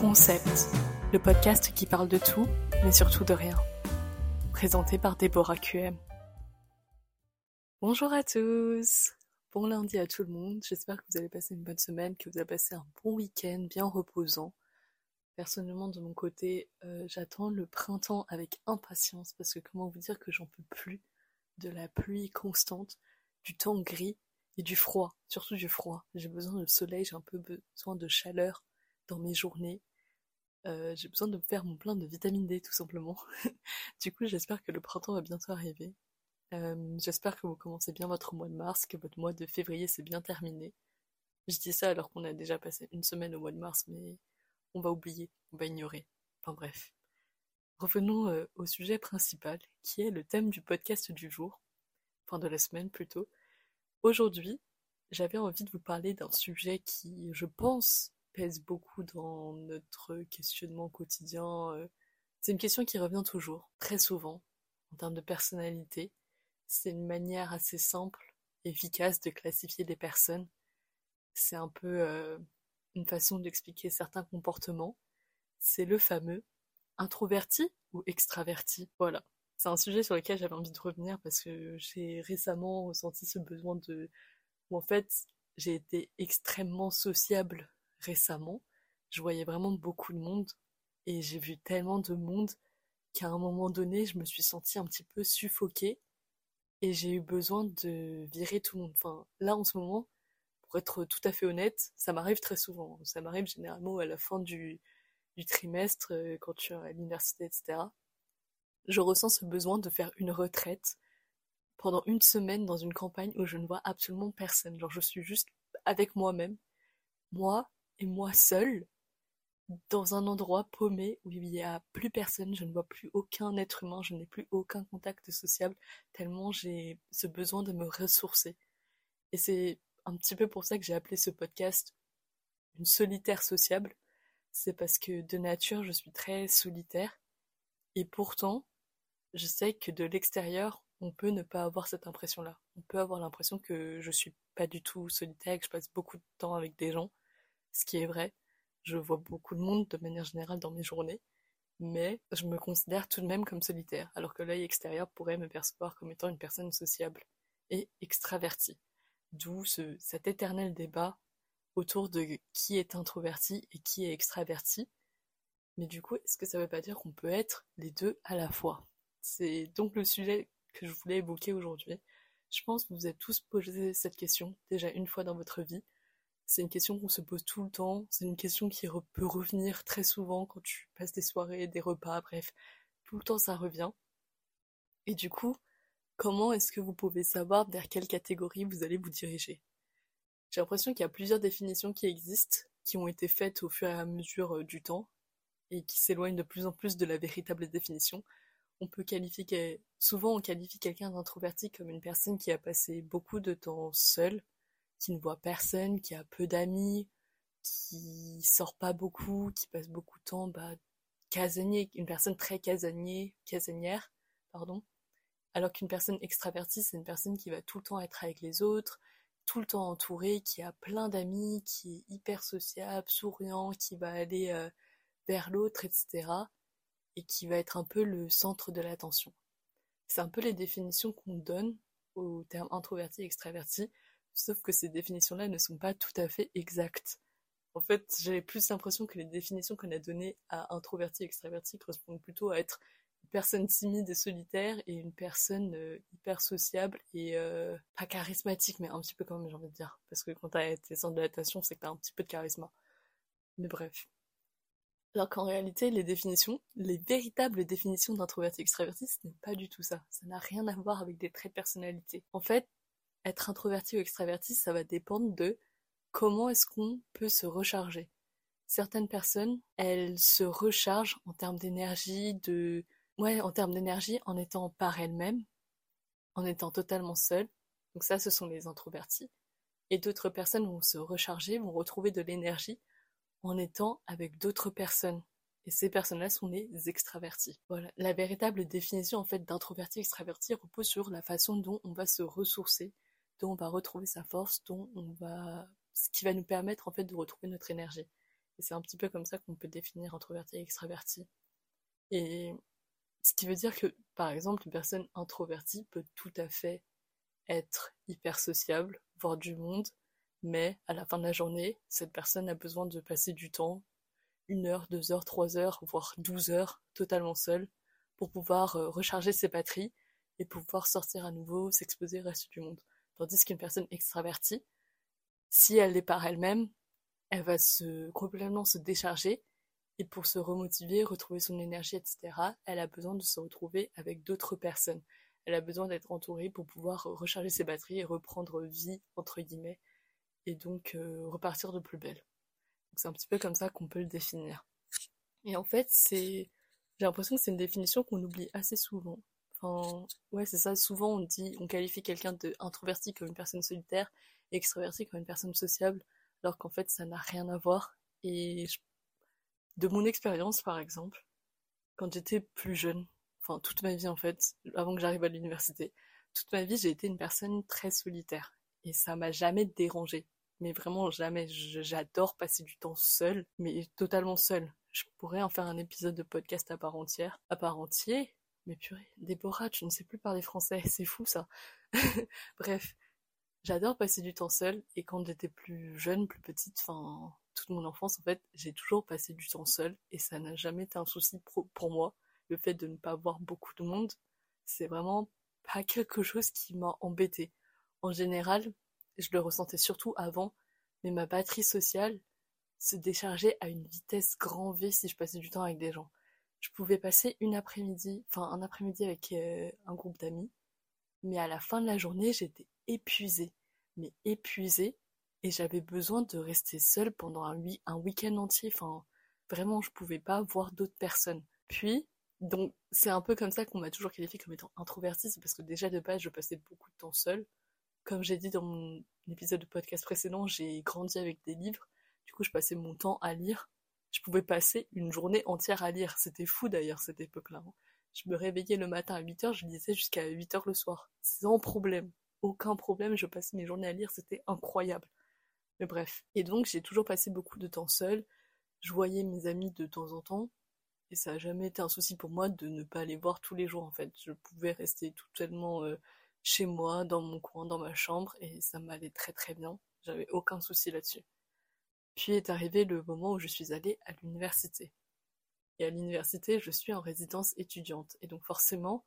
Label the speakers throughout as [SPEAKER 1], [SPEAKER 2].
[SPEAKER 1] Concept, le podcast qui parle de tout, mais surtout de rien. Présenté par Déborah QM. Bonjour à tous Bon lundi à tout le monde, j'espère que vous allez passer une bonne semaine, que vous avez passé un bon week-end bien reposant. Personnellement, de mon côté, euh, j'attends le printemps avec impatience parce que comment vous dire que j'en peux plus de la pluie constante, du temps gris et du froid, surtout du froid. J'ai besoin de soleil, j'ai un peu besoin de chaleur dans mes journées. Euh, j'ai besoin de me faire mon plein de vitamine D tout simplement. du coup, j'espère que le printemps va bientôt arriver. Euh, j'espère que vous commencez bien votre mois de mars, que votre mois de février s'est bien terminé. Je dis ça alors qu'on a déjà passé une semaine au mois de mars, mais on va oublier, on va ignorer. Enfin bref. Revenons euh, au sujet principal, qui est le thème du podcast du jour, enfin de la semaine plutôt. Aujourd'hui, j'avais envie de vous parler d'un sujet qui, je pense, pèse beaucoup dans notre questionnement quotidien. Euh. C'est une question qui revient toujours, très souvent, en termes de personnalité. C'est une manière assez simple, efficace de classifier des personnes. C'est un peu euh, une façon d'expliquer certains comportements. C'est le fameux introverti ou extraverti. Voilà. C'est un sujet sur lequel j'avais envie de revenir parce que j'ai récemment ressenti ce besoin de... En fait, j'ai été extrêmement sociable récemment, je voyais vraiment beaucoup de monde et j'ai vu tellement de monde qu'à un moment donné, je me suis sentie un petit peu suffoquée et j'ai eu besoin de virer tout le monde. Enfin, là en ce moment, pour être tout à fait honnête, ça m'arrive très souvent. Ça m'arrive généralement à la fin du, trimestre, euh, quand tu es à l'université, etc. Je ressens ce besoin de faire une retraite pendant une semaine dans une campagne où je ne vois absolument personne. Genre, je suis juste avec moi-même. Moi, et moi seule, dans un endroit paumé où il n'y a plus personne, je ne vois plus aucun être humain, je n'ai plus aucun contact social, tellement j'ai ce besoin de me ressourcer. Et c'est un petit peu pour ça que j'ai appelé ce podcast une solitaire sociable. C'est parce que de nature, je suis très solitaire. Et pourtant, je sais que de l'extérieur, on peut ne pas avoir cette impression-là. On peut avoir l'impression que je suis pas du tout solitaire, que je passe beaucoup de temps avec des gens ce qui est vrai. Je vois beaucoup de monde de manière générale dans mes journées, mais je me considère tout de même comme solitaire, alors que l'œil extérieur pourrait me percevoir comme étant une personne sociable et extravertie. D'où cet éternel débat autour de qui est introverti et qui est extraverti. Mais du coup, est-ce que ça veut pas dire qu'on peut être les deux à la fois? C'est donc le sujet que je voulais évoquer aujourd'hui. Je pense que vous êtes tous posé cette question déjà une fois dans votre vie. C'est une question qu'on se pose tout le temps, c'est une question qui peut revenir très souvent quand tu passes des soirées, des repas, bref, tout le temps ça revient. Et du coup, comment est-ce que vous pouvez savoir vers quelle catégorie vous allez vous diriger? J'ai l'impression qu'il y a plusieurs définitions qui existent, qui ont été faites au fur et à mesure euh, du temps, et qui s'éloignent de plus en plus de la véritable définition. On peut qualifier, souvent on qualifie quelqu'un d'introverti comme une personne qui a passé beaucoup de temps seule, qui ne voit personne, qui a peu d'amis, qui sort pas beaucoup, qui passe beaucoup de temps bah, casanier, une personne très casanier, casanière, pardon. Alors qu'une personne extravertie, c'est une personne qui va tout le temps être avec les autres, tout le temps entourée, qui a plein d'amis, qui est hyper sociable, souriant, qui va aller euh, vers l'autre, etc. Et qui va être un peu le centre de l'attention. C'est un peu les définitions qu'on donne au terme introverti extraverti, Sauf que ces définitions-là ne sont pas tout à fait exactes. En fait, j'ai plus l'impression que les définitions qu'on a données à introverti et extraverti correspondent plutôt à être une personne timide et solitaire et une personne euh, hyper sociable et euh, pas charismatique, mais un petit peu quand même, j'ai envie de dire. Parce que quand t'as été centre de l'attention, c'est que t'as un petit peu de charisme. Mais bref. Alors qu'en réalité, les définitions, les véritables définitions d'introverti et extraverti, ce n'est pas du tout ça. Ça n'a rien à voir avec des traits de personnalité. En fait, être introverti ou extraverti, ça va dépendre de comment est-ce qu'on peut se recharger. Certaines personnes, elles se rechargent en termes d'énergie, ouais, en termes d'énergie en étant par elles-mêmes, en étant totalement seules. Donc ça, ce sont les introvertis. Et d'autres personnes vont se recharger, vont retrouver de l'énergie en étant avec d'autres personnes. Et ces personnes-là sont les extravertis. Voilà. La véritable définition en fait d'introverti extraverti repose sur la façon dont on va se ressourcer dont on va retrouver sa force, dont on va, ce qui va nous permettre en fait de retrouver notre énergie. Et c'est un petit peu comme ça qu'on peut définir introverti et extraverti. Et ce qui veut dire que, par exemple, une personne introvertie peut tout à fait être hyper sociable, voir du monde, mais à la fin de la journée, cette personne a besoin de passer du temps, une heure, deux heures, trois heures, voire douze heures, totalement seule, pour pouvoir euh, recharger ses batteries et pouvoir sortir à nouveau, s'exposer au reste du monde. Tandis qu'une personne extravertie, si elle est par elle-même, elle va se complètement se décharger et pour se remotiver, retrouver son énergie, etc., elle a besoin de se retrouver avec d'autres personnes. Elle a besoin d'être entourée pour pouvoir recharger ses batteries et reprendre vie, entre guillemets, et donc euh, repartir de plus belle. C'est un petit peu comme ça qu'on peut le définir. Et en fait, j'ai l'impression que c'est une définition qu'on oublie assez souvent. Enfin, ouais, c'est ça. Souvent, on dit, on qualifie quelqu'un d'introverti comme une personne solitaire et extraverti comme une personne sociable, alors qu'en fait, ça n'a rien à voir. Et de mon expérience, par exemple, quand j'étais plus jeune, enfin toute ma vie en fait, avant que j'arrive à l'université, toute ma vie j'ai été une personne très solitaire et ça m'a jamais dérangé. Mais vraiment jamais. J'adore passer du temps seul, mais totalement seul. Je pourrais en faire un épisode de podcast à part entière, à part entier. Mais purée, Déborah, tu ne sais plus parler français, c'est fou ça. Bref, j'adore passer du temps seul et quand j'étais plus jeune, plus petite, enfin toute mon enfance, en fait, j'ai toujours passé du temps seul et ça n'a jamais été un souci pour moi. Le fait de ne pas voir beaucoup de monde, c'est vraiment pas quelque chose qui m'a embêté. En général, je le ressentais surtout avant, mais ma batterie sociale se déchargeait à une vitesse grand V si je passais du temps avec des gens. Je pouvais passer une après-midi, enfin un après-midi avec euh, un groupe d'amis, mais à la fin de la journée, j'étais épuisée, mais épuisée, et j'avais besoin de rester seule pendant un, week-end entier. Enfin, vraiment, je pouvais pas voir d'autres personnes. Puis, donc, c'est un peu comme ça qu'on m'a toujours qualifié comme étant introvertie, c'est parce que déjà de base, je passais beaucoup de temps seule. Comme j'ai dit dans mon épisode de podcast précédent, j'ai grandi avec des livres. Du coup, je passais mon temps à lire. Je pouvais passer une journée entière à lire. C'était fou d'ailleurs, cette époque-là. Hein. Je me réveillais le matin à 8h, je lisais jusqu'à 8h le soir. Sans problème. Aucun problème, je passais mes journées à lire, c'était incroyable. Mais bref. Et donc, j'ai toujours passé beaucoup de temps seule. Je voyais mes amis de temps en temps. Et ça n'a jamais été un souci pour moi de ne pas les voir tous les jours, en fait. Je pouvais rester totalement euh, chez moi, dans mon coin, dans ma chambre, et ça m'allait très très bien. J'avais aucun souci là-dessus. Puis est arrivé le moment où je suis allée à l'université. Et à l'université, je suis en résidence étudiante. Et donc forcément,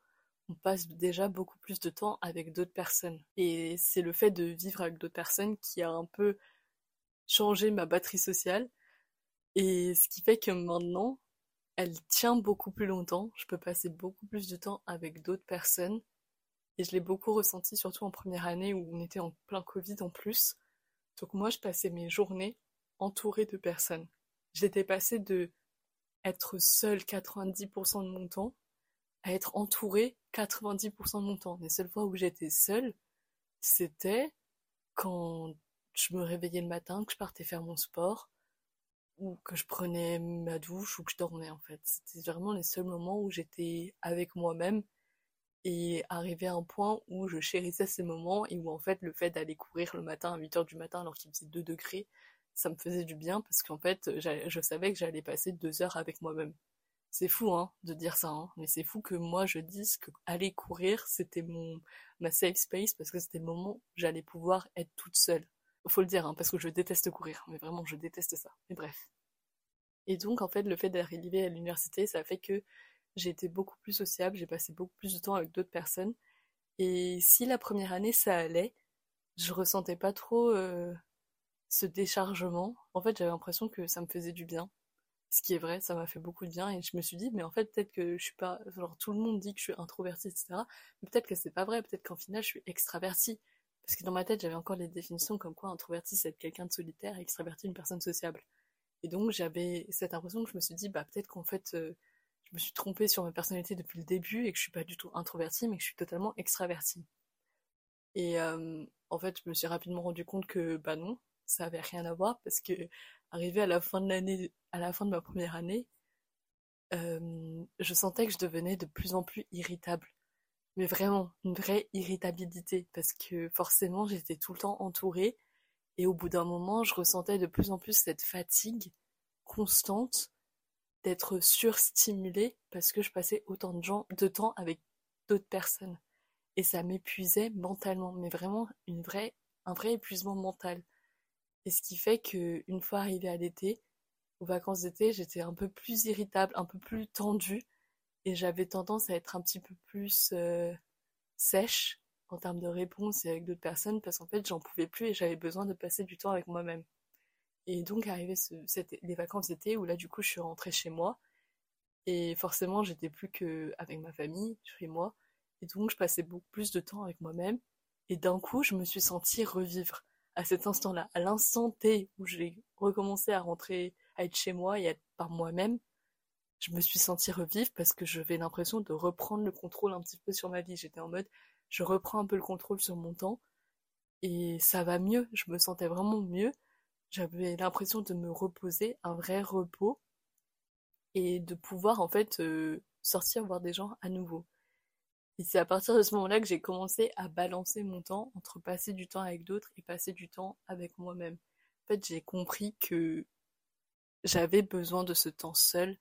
[SPEAKER 1] on passe déjà beaucoup plus de temps avec d'autres personnes. Et c'est le fait de vivre avec d'autres personnes qui a un peu changer ma batterie sociale. Et ce qui fait que maintenant, elle tient beaucoup plus longtemps. Je peux passer beaucoup plus de temps avec d'autres personnes. Et je l'ai beaucoup ressenti, surtout en première année où on était en plein Covid en plus. Donc moi, je passais mes journées entourée de personnes. J'étais passée de être seule 90% de mon temps à être entourée 90% de mon temps. Les seules fois où j'étais seule, c'était quand je me réveillais le matin, que je partais faire mon sport, ou que je prenais ma douche, ou que je dormais en fait. C'était vraiment les seuls moments où j'étais avec moi-même et arrivé à un point où je chérissais ces moments et où en fait le fait d'aller courir le matin à 8h du matin alors qu'il faisait 2 degrés, ça me faisait du bien parce qu'en fait je savais que j'allais passer 2 heures avec moi-même. C'est fou hein, de dire ça, hein, mais c'est fou que moi je dise que aller courir c'était mon ma safe space parce que c'était le moment où j'allais pouvoir être toute seule. Faut le dire, hein, parce que je déteste courir, mais vraiment, je déteste ça. Mais bref. Et donc, en fait, le fait d'arriver à l'université, ça a fait que j'ai été beaucoup plus sociable, j'ai passé beaucoup plus de temps avec d'autres personnes. Et si la première année, ça allait, je ressentais pas trop euh, ce déchargement. En fait, j'avais l'impression que ça me faisait du bien. Ce qui est vrai, ça m'a fait beaucoup de bien et je me suis dit, mais en fait, peut-être que je suis pas, genre, tout le monde dit que je suis introvertie, etc. Mais peut-être que c'est pas vrai, peut-être qu'en final, je suis extravertie. Parce que dans ma tête, j'avais encore les définitions comme quoi introverti, c'est être quelqu'un de solitaire et extraverti, une personne sociable. Et donc, j'avais cette impression que je me suis dit, bah, peut-être qu'en fait, euh, je me suis trompée sur ma personnalité depuis le début et que je suis pas du tout introvertie, mais que je suis totalement extravertie. Et euh, en fait, je me suis rapidement rendu compte que, bah non, ça avait rien à voir parce que, arrivé à la fin de l'année, à la fin de ma première année, euh, je sentais que je devenais de plus en plus irritable mais vraiment une vraie irritabilité parce que forcément j'étais tout le temps entourée et au bout d'un moment je ressentais de plus en plus cette fatigue constante d'être surstimulée parce que je passais autant de, de temps avec d'autres personnes. Et ça m'épuisait mentalement, mais vraiment une vraie, un vrai épuisement mental. Et ce qui fait que une fois arrivée à l'été, aux vacances d'été, j'étais un peu plus irritable, un peu plus tendue, et j'avais tendance à être un petit peu plus euh, sèche en termes de réponse et avec d'autres personnes, parce qu'en fait, j'en pouvais plus et j'avais besoin de passer du temps avec moi-même. Et donc, arrivé les vacances d'été, où là, du coup, je suis rentrée chez moi, et forcément, j'étais plus que avec ma famille, chez moi, et donc, je passais beaucoup plus de temps avec moi-même, et d'un coup, je me suis sentie revivre à cet instant-là, à l'instant T où j'ai recommencé à rentrer, à être chez moi et à être par moi-même, je me suis sentie revivre parce que j'avais l'impression de reprendre le contrôle un petit peu sur ma vie. J'étais en mode, je reprends un peu le contrôle sur mon temps et ça va mieux. Je me sentais vraiment mieux. J'avais l'impression de me reposer, un vrai repos et de pouvoir en fait euh, sortir voir des gens à nouveau. Et c'est à partir de ce moment-là que j'ai commencé à balancer mon temps entre passer du temps avec d'autres et passer du temps avec moi-même. En fait, j'ai compris que j'avais besoin de ce temps seul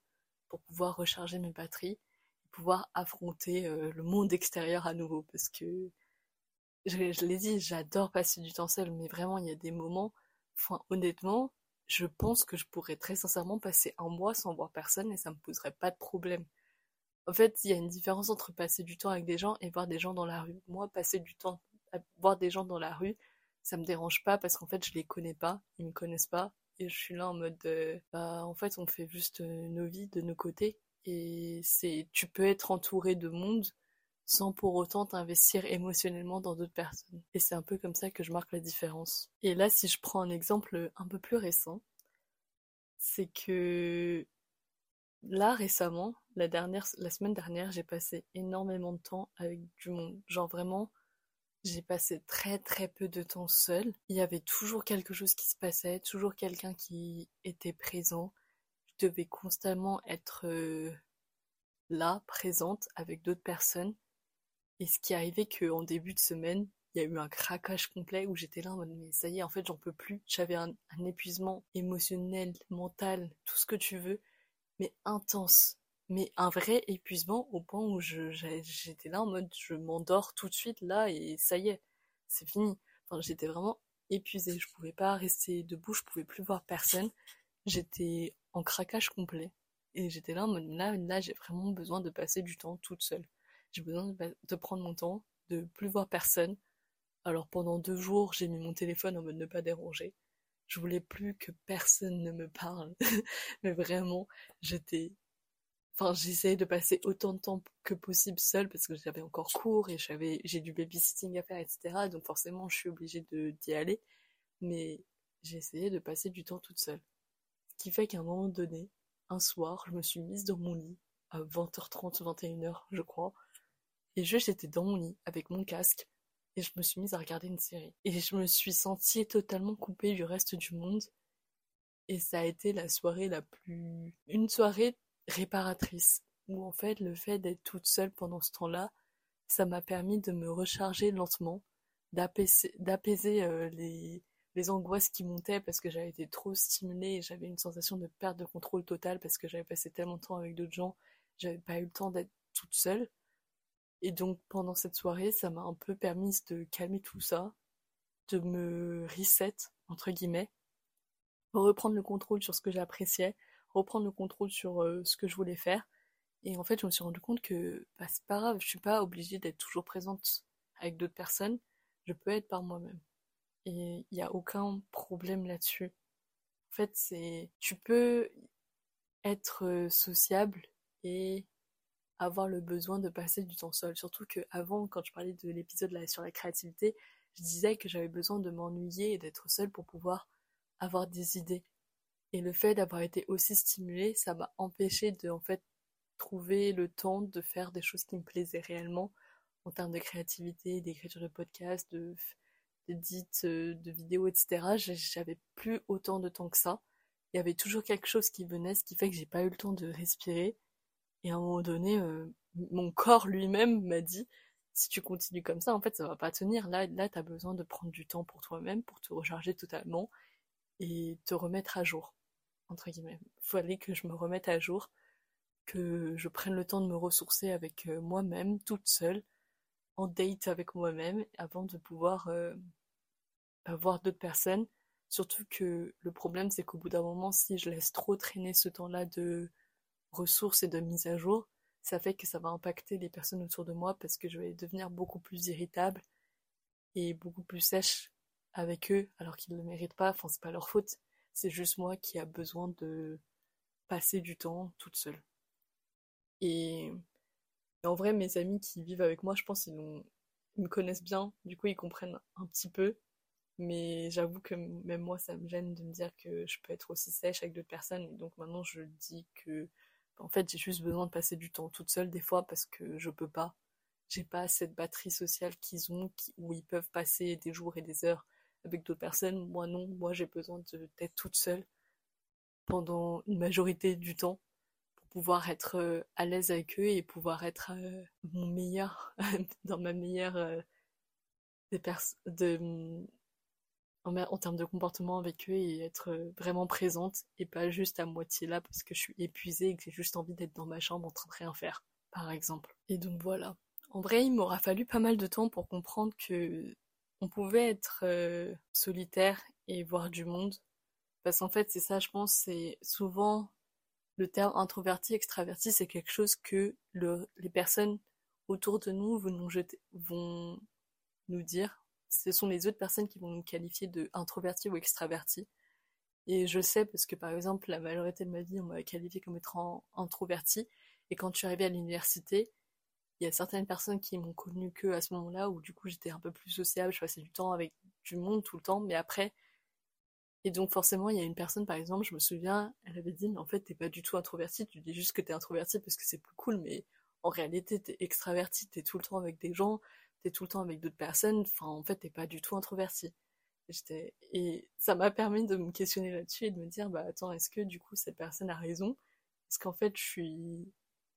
[SPEAKER 1] pour pouvoir recharger mes batteries et pouvoir affronter euh, le monde extérieur à nouveau. Parce que, je, l'ai dit, j'adore passer du temps seul, mais vraiment, il y a des moments, enfin, honnêtement, je pense que je pourrais très sincèrement passer un mois sans voir personne et ça me poserait pas de problème. En fait, il y a une différence entre passer du temps avec des gens et voir des gens dans la rue. Moi, passer du temps à voir des gens dans la rue, ça me dérange pas parce qu'en fait, je les connais pas, ils me connaissent pas. Et je suis là en mode, euh, bah, en fait, on fait juste euh, nos vies de nos côtés. Et c'est, tu peux être entouré de monde sans pour autant t'investir émotionnellement dans d'autres personnes. Et c'est un peu comme ça que je marque la différence. Et là, si je prends un exemple un peu plus récent, c'est que là récemment, la dernière, la semaine dernière, j'ai passé énormément de temps avec du monde. Genre vraiment, j'ai passé très très peu de temps seule. Il y avait toujours quelque chose qui se passait, toujours quelqu'un qui était présent. Je devais constamment être euh, là, présente avec d'autres personnes. Et ce qui arrivait qu'en début de semaine, il y a eu un craquage complet où j'étais là en mode mais ça y est, en fait j'en peux plus. J'avais un épuisement émotionnel, mental, tout ce que tu veux mais intense. Mais un vrai épuisement au point où j'étais là en mode je m'endors tout de suite là et ça y est, c'est fini. J'étais vraiment épuisée, je pouvais pas rester debout, je pouvais plus voir personne. J'étais en craquage complet. Et j'étais là en mode là, là j'ai vraiment besoin de passer du temps toute seule. J'ai besoin de, de, prendre mon temps, de plus voir personne. Alors pendant deux jours, j'ai mis mon téléphone en mode ne pas déranger. Je voulais plus que personne ne me parle. Mais vraiment, j'étais. Enfin, j'essayais de passer autant de temps que possible seule parce que j'avais encore cours et j'avais, j'ai du babysitting à faire, etc. Donc forcément, je suis obligée de, d'y aller. Mais essayé de passer du temps toute seule. Ce qui fait qu'à un moment donné, un soir, je me suis mise dans mon lit à 20h30, 21h, je crois. Et juste, j'étais dans mon lit avec mon casque et je me suis mise à regarder une série. Et je me suis sentie totalement coupée du reste du monde. Et ça a été la soirée la plus... Une soirée réparatrice. Où en fait, le fait d'être toute seule pendant ce temps-là, ça m'a permis de me recharger lentement, d'apaiser euh, les, les angoisses qui montaient parce que j'avais été trop stimulée et j'avais une sensation de perte de contrôle totale parce que j'avais passé tellement de temps avec d'autres gens, j'avais pas eu le temps d'être toute seule. Et donc pendant cette soirée, ça m'a un peu permis de calmer tout ça, de me reset, entre guillemets, reprendre le contrôle sur ce que j'appréciais, reprendre le contrôle sur euh, ce que je voulais faire. Et en fait, je me suis rendu compte que bah, c'est pas grave, je suis pas obligée d'être toujours présente avec d'autres personnes, je peux être par moi-même. Et il n'y a aucun problème là-dessus. En fait, c'est tu peux être euh, sociable et avoir le besoin de passer du temps seul. Surtout que avant, quand je parlais de l'épisode sur la créativité, je disais que j'avais besoin de m'ennuyer et d'être seule pour pouvoir avoir des idées. Et le fait d'avoir été aussi stimulée, ça m'a empêché de en fait trouver le temps de faire des choses qui me plaisaient réellement en termes de créativité, d'écriture de podcast, de euh, de vidéos, etc. J'avais plus autant de temps que ça. Il y avait toujours quelque chose qui venait, ce qui fait que j'ai pas eu le temps de respirer et à un moment donné, euh, mon corps lui-même m'a dit, si tu continues comme ça, en fait, ça va pas tenir. Là, là, t'as besoin de prendre du temps pour toi-même, pour te recharger totalement et te remettre à jour. Entre guillemets. Il fallait que je me remette à jour, que je prenne le temps de me ressourcer avec euh, moi-même, toute seule, en date avec moi-même, avant de pouvoir euh, voir d'autres personnes. Surtout que le problème, c'est qu'au bout d'un moment, si je laisse trop traîner ce temps-là de ressources et de mise à jour, ça fait que ça va impacter les personnes autour de moi parce que je vais devenir beaucoup plus irritable et beaucoup plus sèche avec eux alors qu'ils ne le méritent pas. Enfin, c'est pas leur faute. C'est juste moi qui a besoin de passer du temps toute seule. Et, en vrai, mes amis qui vivent avec moi, je pense qu'ils me connaissent bien. Du coup, ils comprennent un petit peu. Mais j'avoue que même moi, ça me gêne de me dire que je peux être aussi sèche avec d'autres personnes. Et donc maintenant, je dis que en fait, j'ai juste besoin de passer du temps toute seule des fois parce que je peux pas. J'ai pas cette batterie sociale qu'ils ont où ils peuvent passer des jours et des heures avec d'autres personnes. Moi non, moi j'ai besoin d'être toute seule pendant une majorité du temps pour pouvoir être euh, à l'aise avec eux et pouvoir être euh, mon meilleur dans ma meilleure euh, de en, termes de comportement avec eux et être euh, vraiment présente et pas juste à moitié là parce que je suis épuisée et que j'ai juste envie d'être dans ma chambre en train de rien faire, par exemple. Et donc voilà. En vrai, il m'aura fallu pas mal de temps pour comprendre que on pouvait être euh, solitaire et voir du monde. Parce qu'en fait, c'est ça, je pense, c'est souvent le terme introverti, extraverti, c'est quelque chose que les personnes autour de nous vont nous, jeter, vont nous dire ce sont les autres personnes qui vont nous qualifier de introvertis ou extravertis. Et je sais parce que par exemple, la majorité de ma vie, on m'a qualifié comme étant introverti. Et quand je suis arrivée à l'université, il y a certaines personnes qui m'ont connu que à ce moment-là, où du coup j'étais un peu plus sociable, je passais du temps avec du monde tout le temps, mais après. Et donc forcément, il y a une personne, par exemple, je me souviens, elle avait dit, mais en fait, t'es pas du tout introverti, tu dis juste que t'es introverti parce que c'est plus cool, mais en réalité, t'es extraverti, t'es tout le temps avec des gens, t'es tout le temps avec d'autres personnes, enfin en fait t'es pas du tout introverti. Et ça m'a permis de me questionner là-dessus et de me dire bah attends est-ce que du coup cette personne a raison? Est-ce qu'en fait je suis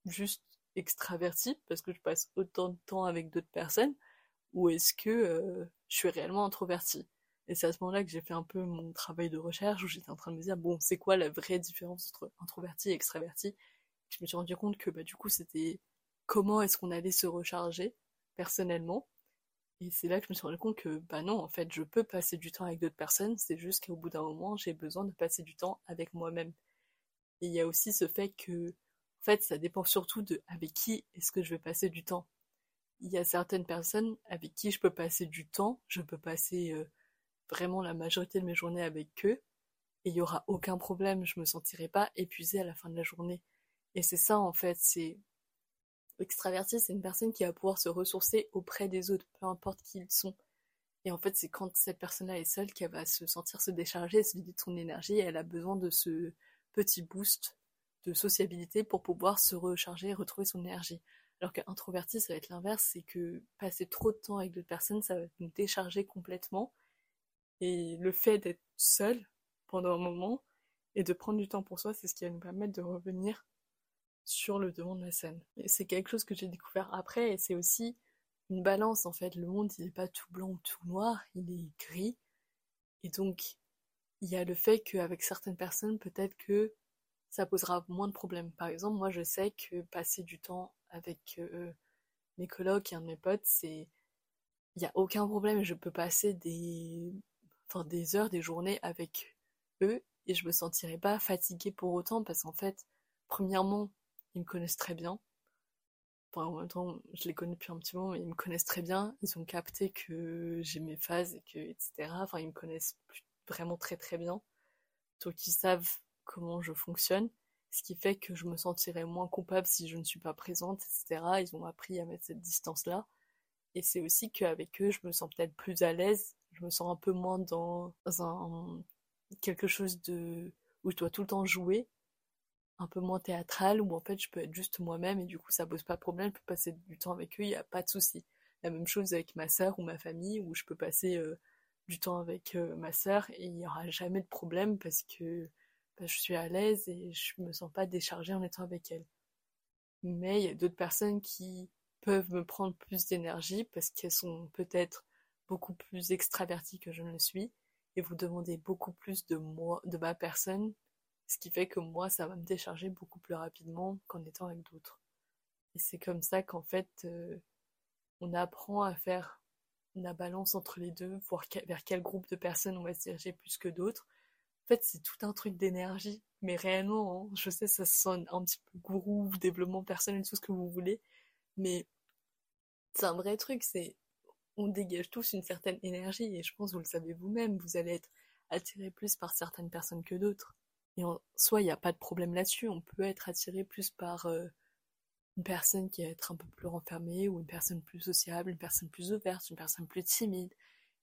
[SPEAKER 1] juste extravertie parce que je passe autant de temps avec d'autres personnes ou est-ce que euh, je suis réellement introvertie? Et c'est à ce moment-là que j'ai fait un peu mon travail de recherche où j'étais en train de me dire bon c'est quoi la vraie différence entre introverti et extraverti? Je me suis rendu compte que bah du coup c'était comment est-ce qu'on allait se recharger personnellement? Et c'est là que je me suis rendu compte que, bah non, en fait, je peux passer du temps avec d'autres personnes, c'est juste qu'au bout d'un moment, j'ai besoin de passer du temps avec moi-même. Et il y a aussi ce fait que, en fait, ça dépend surtout de avec qui est-ce que je vais passer du temps. Il y a certaines personnes avec qui je peux passer du temps, je peux passer euh, vraiment la majorité de mes journées avec eux, et il n'y aura aucun problème, je me sentirai pas épuisée à la fin de la journée. Et c'est ça, en fait, c'est Extraverti, c'est une personne qui va pouvoir se ressourcer auprès des autres, peu importe qui ils sont. Et en fait, c'est quand cette personne-là est seule qu'elle va se sentir se décharger, se vider de son énergie, et elle a besoin de ce petit boost de sociabilité pour pouvoir se recharger et retrouver son énergie. Alors qu'introverti, ça va être l'inverse, c'est que passer trop de temps avec d'autres personnes, ça va nous décharger complètement. Et le fait d'être seul pendant un moment et de prendre du temps pour soi, c'est ce qui va nous permettre de revenir sur le devant de la scène. Et c'est quelque chose que j'ai découvert après, et c'est aussi une balance en fait. Le monde, il n'est pas tout blanc ou tout noir, il est gris. Et donc, il y a le fait qu'avec certaines personnes, peut-être que ça posera moins de problèmes. Par exemple, moi, je sais que passer du temps avec euh, mes colocs et un de mes potes, c'est. Il n'y a aucun problème, je peux passer des. Enfin, des heures, des journées avec eux, et je me sentirai pas fatiguée pour autant, parce qu'en fait, premièrement, ils me connaissent très bien. En même temps, je les connais depuis un petit moment, mais ils me connaissent très bien. Ils ont capté que j'ai mes phases et que, etc. Enfin, ils me connaissent vraiment très très bien. Donc, ils savent comment je fonctionne. Ce qui fait que je me sentirais moins coupable si je ne suis pas présente, etc. Ils ont appris à mettre cette distance-là. Et c'est aussi qu'avec eux, je me sens peut-être plus à l'aise. Je me sens un peu moins dans un quelque chose de où je dois tout le temps jouer un peu moins théâtrale où en fait je peux être juste moi-même et du coup ça pose pas de problème, je peux passer du temps avec eux, il n'y a pas de souci. La même chose avec ma sœur ou ma famille où je peux passer euh, du temps avec euh, ma sœur et il n'y aura jamais de problème parce que je suis à l'aise et je me sens pas déchargée en étant avec elle. Mais il y a d'autres personnes qui peuvent me prendre plus d'énergie parce qu'elles sont peut-être beaucoup plus extraverties que je ne le suis et vous demandez beaucoup plus de moi, de ma personne Ce qui fait que moi, ça va me décharger beaucoup plus rapidement qu'en étant avec d'autres. Et c'est comme ça qu'en fait, euh, on apprend à faire la balance entre les deux, voir vers quel groupe de personnes on va se diriger plus que d'autres. En fait, c'est tout un truc d'énergie. Mais réellement, hein, je sais, ça sonne un petit peu gourou, développement personnel, tout ce que vous voulez. Mais c'est un vrai truc, c'est on dégage tous une certaine énergie et je pense vous le savez vous-même, vous allez être attiré plus par certaines personnes que d'autres. Et en soi, il n'y a pas de problème là-dessus, on peut être attiré plus par euh, une personne qui va être un peu plus renfermée ou une personne plus sociable, une personne plus ouverte, une personne plus timide,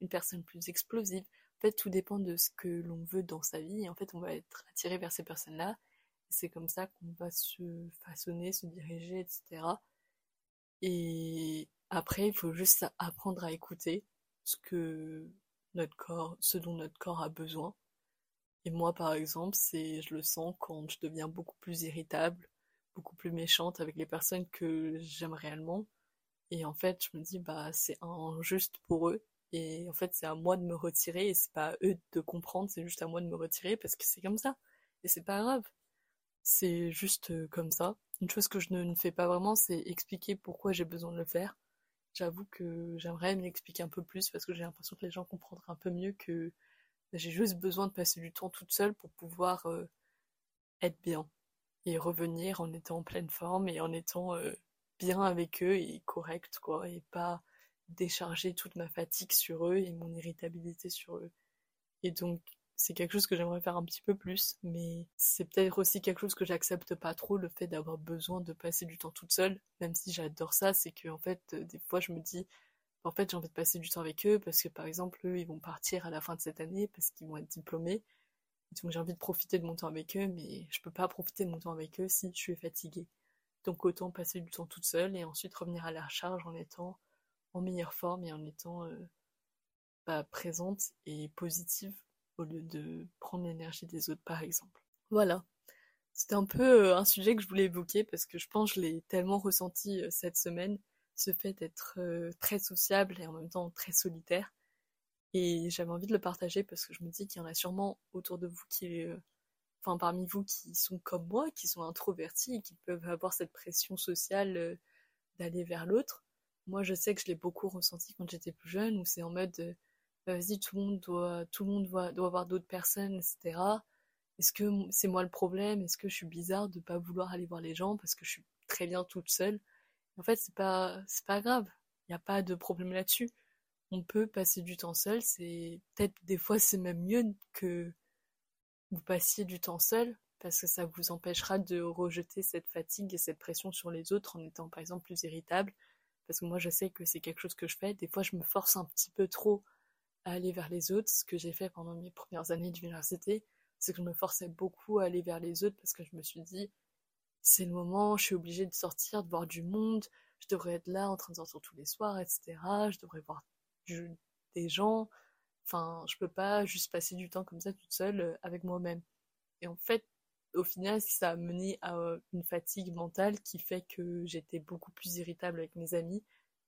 [SPEAKER 1] une personne plus explosive. Fait, tout dépend de ce que l'on veut dans sa vie et en fait, on va être attiré vers ces personnes-là. C'est comme ça qu'on va se façonner, se diriger, etc. Et après, il faut juste apprendre à écouter ce que notre corps, ce dont notre corps a besoin. Et moi, par exemple, c'est, je le sens quand je deviens beaucoup plus irritable, beaucoup plus méchante avec les personnes que j'aime réellement. Et en fait, je me dis, bah, c'est injuste pour eux. Et en fait, c'est à moi de me retirer et c'est pas à eux de comprendre, c'est juste à moi de me retirer parce que c'est comme ça. Et c'est pas grave. C'est juste euh, comme ça. Une chose que je ne fais pas vraiment, c'est expliquer pourquoi j'ai besoin de le faire. J'avoue que j'aimerais m'expliquer un peu plus parce que j'ai l'impression que les gens comprendraient un peu mieux que j'ai juste besoin de passer du temps toute seule pour pouvoir euh, être bien et revenir en étant en pleine forme et en étant euh, bien avec eux et correct quoi et pas décharger toute ma fatigue sur eux et mon irritabilité sur eux. Et donc c'est quelque chose que j'aimerais faire un petit peu plus, mais c'est peut-être aussi quelque chose que j'accepte pas trop, le fait d'avoir besoin de passer du temps toute seule, même si j'adore ça, c'est que en fait, euh, des fois je me dis, en fait j'ai envie de passer du temps avec eux, parce que par exemple, eux, ils vont partir à la fin de cette année, parce qu'ils vont être diplômés, donc j'ai envie de profiter de mon temps avec eux, mais je peux pas profiter de mon temps avec eux si je suis fatiguée. Donc autant passer du temps toute seule et ensuite revenir à la charge en étant en meilleure forme et en étant euh, bah, présente et positive au lieu de prendre l'énergie des autres par exemple. Voilà. C'était un peu euh, un sujet que je voulais évoquer parce que je pense que je l'ai tellement ressenti euh, cette semaine, ce fait d'être très sociable et en même temps très solitaire. Et j'avais envie de le partager parce que je me dis qu'il y en a sûrement autour de vous qui, enfin parmi vous qui sont comme moi, qui sont introvertis et qui peuvent avoir cette pression sociale d'aller vers l'autre. Moi, je sais que je l'ai beaucoup ressenti quand j'étais plus jeune, où c'est en mode bah, vas-y, tout le monde doit, tout le monde doit, doit avoir d'autres personnes, etc. Est-ce que c'est moi le problème? Est-ce que je suis bizarre de pas vouloir aller voir les gens parce que je suis très bien toute seule? En fait, c'est pas, c'est pas grave. Il n'y a pas de problème là-dessus. On peut passer du temps seul. C'est peut-être des fois c'est même mieux que vous passiez du temps seul parce que ça vous empêchera de rejeter cette fatigue et cette pression sur les autres en étant par exemple plus irritable. Parce que moi je sais que c'est quelque chose que je fais. Des fois je me force un petit peu trop à aller vers les autres. Ce que j'ai fait pendant mes premières années d'université, c'est que je me forçais beaucoup à aller vers les autres parce que je me suis dit, c'est le moment, je suis obligée de sortir, de voir du monde, je devrais être là en train de sortir tous les soirs, etc. Je devrais voir des gens. Enfin, je peux pas juste passer du temps comme ça toute seule euh, avec moi-même. Et en fait, au final, ça a mené à euh, une fatigue mentale qui fait que j'étais beaucoup plus irritable avec mes amis,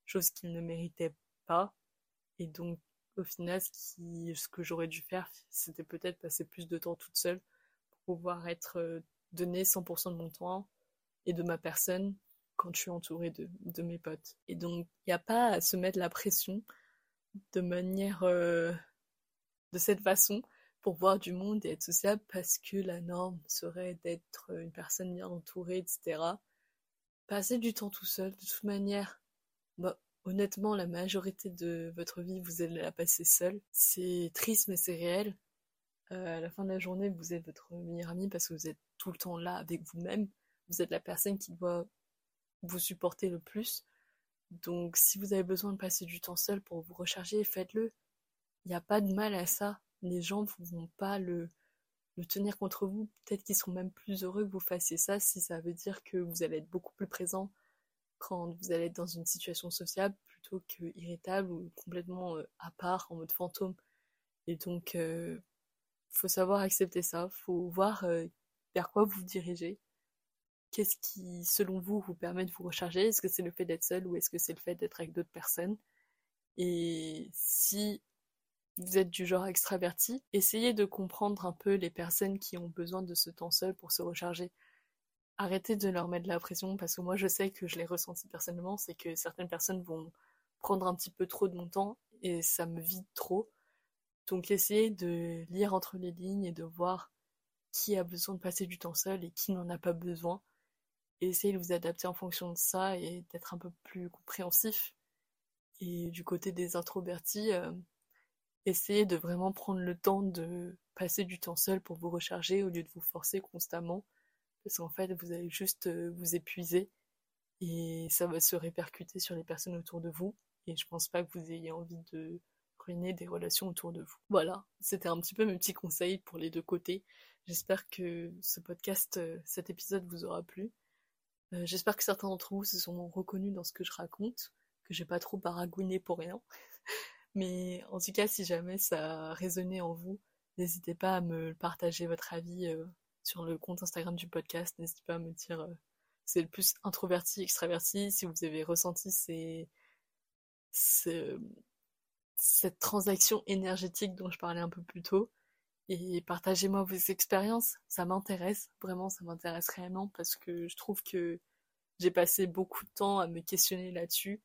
[SPEAKER 1] chose qu'ils ne méritaient pas. Et donc, au final, ce, qui, ce que j'aurais dû faire, c'était peut-être passer plus de temps toute seule pour pouvoir être euh, donner 100% de mon temps et de ma personne quand je suis entourée de, de mes potes. Et donc, il n'y a pas à se mettre la pression de manière euh, de cette façon pour voir du monde et être sociable parce que la norme serait d'être une personne bien entourée, etc. Passer du temps tout seul, de toute manière, bah, honnêtement, la majorité de votre vie, vous allez la passer seule. C'est triste, mais c'est réel. Euh, à la fin de la journée, vous êtes votre meilleur ami parce que vous êtes tout le temps là avec vous-même. Vous êtes la personne qui doit vous supporter le plus. Donc, si vous avez besoin de passer du temps seul pour vous recharger, faites-le. Il n'y a pas de mal à ça. Les gens ne vont pas le, tenir contre vous. Peut-être qu'ils seront même plus heureux que vous fassiez ça si ça veut dire que vous allez être beaucoup plus présent quand vous allez être dans une situation sociable plutôt que irritable ou complètement euh, à part en mode fantôme. Et donc, euh, faut savoir accepter ça, faut voir euh, vers quoi vous vous dirigez. Qu'est-ce qui, selon vous, vous permet de vous recharger? Est-ce que c'est le fait d'être seul ou est-ce que c'est le fait d'être avec d'autres personnes? Et si vous êtes du genre extraverti, essayez de comprendre un peu les personnes qui ont besoin de ce temps seul pour se recharger. Arrêtez de leur mettre la pression parce que moi je sais que je l'ai ressenti personnellement, c'est que certaines personnes vont prendre un petit peu trop de mon temps et ça me vide trop. Donc essayez de lire entre les lignes et de voir qui a besoin de passer du temps seul et qui n'en a pas besoin. Essayez de vous adapter en fonction de ça et d'être un peu plus compréhensif. Et du côté des introvertis, euh, essayez de vraiment prendre le temps de passer du temps seul pour vous recharger au lieu de vous forcer constamment. Parce qu'en fait, vous allez juste euh, vous épuiser et ça va se répercuter sur les personnes autour de vous. Et je pense pas que vous ayez envie de ruiner des relations autour de vous. Voilà, c'était un petit peu mes petits conseils pour les deux côtés. J'espère que ce podcast, euh, cet épisode vous aura plu. Euh, j'espère que certains d'entre vous se sont reconnus dans ce que je raconte, que j'ai pas trop baragouiné pour rien. Mais en tout cas, si jamais ça a résonné en vous, n'hésitez pas à me partager votre avis euh, sur le compte Instagram du podcast. N'hésitez pas à me dire euh, c'est le plus introverti, extraverti, si vous avez ressenti ces, cette transaction énergétique dont je parlais un peu plus tôt. Et partagez-moi vos expériences, ça m'intéresse, vraiment ça m'intéresse réellement parce que je trouve que j'ai passé beaucoup de temps à me questionner là-dessus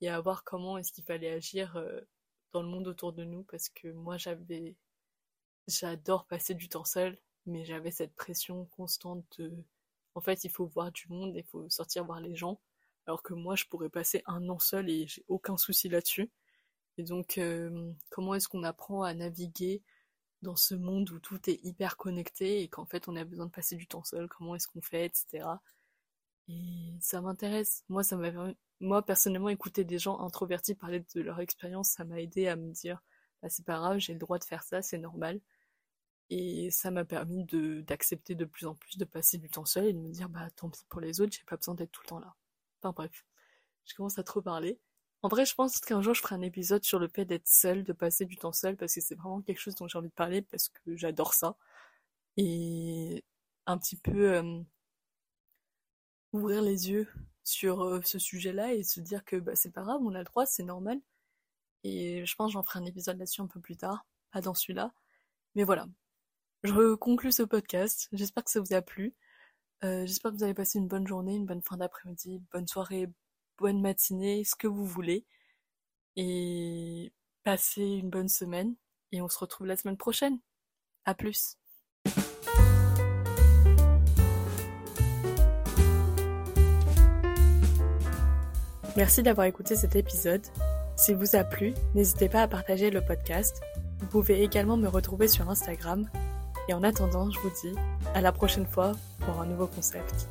[SPEAKER 1] et à voir comment est-ce qu'il fallait agir euh, dans le monde autour de nous parce que moi j'avais j'adore passer du temps seul mais j'avais cette pression constante de en fait il faut voir du monde il faut sortir voir les gens alors que moi je pourrais passer un an seul et j'ai aucun souci là-dessus. Et donc euh, comment est-ce qu'on apprend à naviguer dans ce monde où tout est hyper connecté et qu'en fait on a besoin de passer du temps seul? Comment est-ce qu'on fait etc et ça m'intéresse. Moi ça m'avait moi personnellement écouter des gens introvertis parler de leur expérience ça m'a aidé à me dire bah, c'est pas grave j'ai le droit de faire ça c'est normal. Et ça m'a permis de d'accepter de plus en plus de passer du temps seul et de me dire bah tant pis pour les autres j'ai pas besoin d'être tout le temps là. Enfin bref je commence à trop parler. En vrai je pense qu'un jour je ferai un épisode sur le fait d'être seul de passer du temps seul parce que c'est vraiment quelque chose dont j'ai envie de parler parce que j'adore ça. Et un petit peu euh, ouvrir les yeux sur euh, ce sujet-là et se dire que bah, c'est pas grave, on a le droit, c'est normal. Et je pense que j'en ferai un épisode là-dessus un peu plus tard, pas dans celui-là. Mais voilà, je conclue ce podcast. J'espère que ça vous a plu. Euh, j'espère que vous avez passé une bonne journée, une bonne fin d'après-midi, bonne soirée, bonne matinée, ce que vous voulez. Et passez une bonne semaine. Et on se retrouve la semaine prochaine. À plus. Merci d'avoir écouté cet épisode. S'il vous a plu, n'hésitez pas à partager le podcast. Vous pouvez également me retrouver sur Instagram. Et en attendant, je vous dis à la prochaine fois pour un nouveau concept.